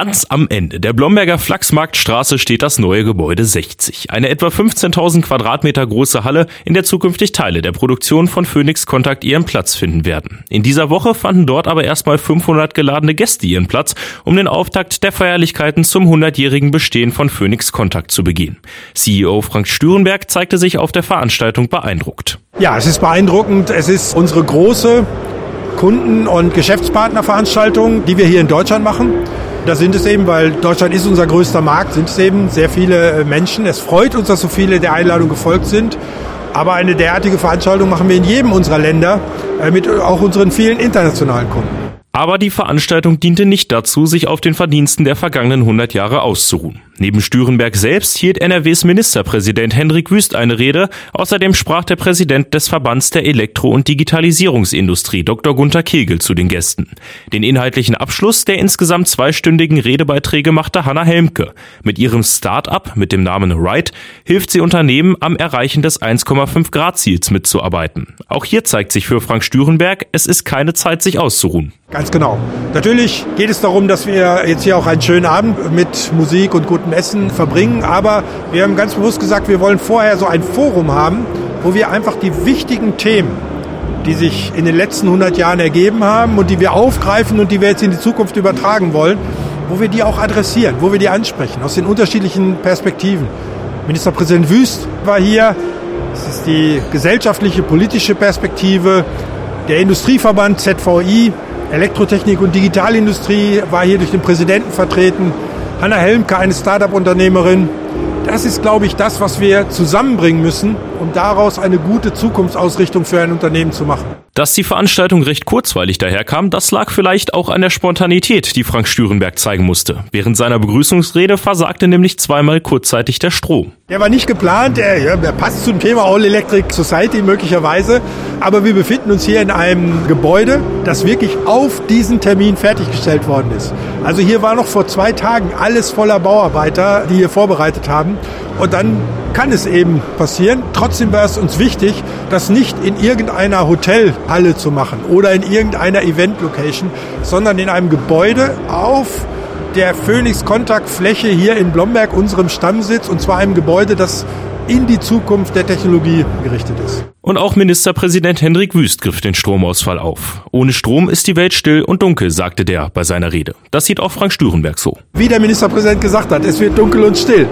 Ganz am Ende der Blomberger Flachsmarktstraße steht das neue Gebäude 60. Eine etwa 15.000 Quadratmeter große Halle, in der zukünftig Teile der Produktion von Phoenix Kontakt ihren Platz finden werden. In dieser Woche fanden dort aber erstmal 500 geladene Gäste ihren Platz, um den Auftakt der Feierlichkeiten zum 100-jährigen Bestehen von Phoenix Kontakt zu begehen. CEO Frank Stürenberg zeigte sich auf der Veranstaltung beeindruckt. Ja, es ist beeindruckend. Es ist unsere große Kunden- und Geschäftspartnerveranstaltung, die wir hier in Deutschland machen. Da sind es eben, weil Deutschland ist unser größter Markt, sind es eben sehr viele äh, Menschen. Es freut uns, dass so viele der Einladung gefolgt sind. Aber eine derartige Veranstaltung machen wir in jedem unserer Länder äh, mit auch unseren vielen internationalen Kunden. Aber die Veranstaltung diente nicht dazu, sich auf den Verdiensten der vergangenen 100 Jahre auszuruhen. Neben Stürenberg selbst hielt NRWs Ministerpräsident Hendrik Wüst eine Rede. Außerdem sprach der Präsident des Verbands der Elektro- und Digitalisierungsindustrie, Dr. Gunther Kegel, zu den Gästen. Den inhaltlichen Abschluss der insgesamt zweistündigen Redebeiträge machte Hanna Helmke. Mit ihrem Start-up mit dem Namen Right hilft sie Unternehmen am Erreichen des 1,5 Grad Ziels mitzuarbeiten. Auch hier zeigt sich für Frank Stürenberg, es ist keine Zeit, sich auszuruhen. Ganz genau. Natürlich geht es darum, dass wir jetzt hier auch einen schönen Abend mit Musik und gutem Essen verbringen. Aber wir haben ganz bewusst gesagt, wir wollen vorher so ein Forum haben, wo wir einfach die wichtigen Themen, die sich in den letzten 100 Jahren ergeben haben und die wir aufgreifen und die wir jetzt in die Zukunft übertragen wollen, wo wir die auch adressieren, wo wir die ansprechen, aus den unterschiedlichen Perspektiven. Ministerpräsident Wüst war hier. Es ist die gesellschaftliche, politische Perspektive. Der Industrieverband ZVI Elektrotechnik und Digitalindustrie war hier durch den Präsidenten vertreten. Hanna Helmke, eine Start-up-Unternehmerin. Das ist, glaube ich, das, was wir zusammenbringen müssen, um daraus eine gute Zukunftsausrichtung für ein Unternehmen zu machen. Dass die Veranstaltung recht kurzweilig daherkam, das lag vielleicht auch an der Spontanität, die Frank Stürenberg zeigen musste. Während seiner Begrüßungsrede versagte nämlich zweimal kurzzeitig der Strom. Der war nicht geplant, der, ja, passt zum Thema All Electric Society möglicherweise, aber wir befinden uns hier in einem Gebäude, das wirklich auf diesen Termin fertiggestellt worden ist. Also hier war noch vor zwei Tagen alles voller Bauarbeiter, die hier vorbereitet haben. Und dann kann es eben passieren. Trotzdem war es uns wichtig, das nicht in irgendeiner Hotelhalle zu machen oder in irgendeiner Event-Location, sondern in einem Gebäude auf der Phoenix Kontaktfläche hier in Blomberg, unserem Stammsitz, und zwar einem Gebäude, das in die Zukunft der Technologie gerichtet ist. Und auch Ministerpräsident Hendrik Wüst griff den Stromausfall auf. Ohne Strom ist die Welt still und dunkel, sagte der bei seiner Rede. Das sieht auch Frank Stürenberg so. Wie der Ministerpräsident gesagt hat, es wird dunkel und still.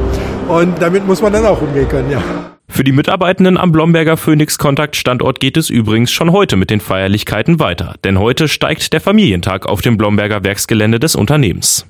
Und damit muss man dann auch umgehen können, ja. Für die Mitarbeitenden am Blomberger Phoenix Kontakt Standort geht es übrigens schon heute mit den Feierlichkeiten weiter, denn heute steigt der Familientag auf dem Blomberger Werksgelände des Unternehmens.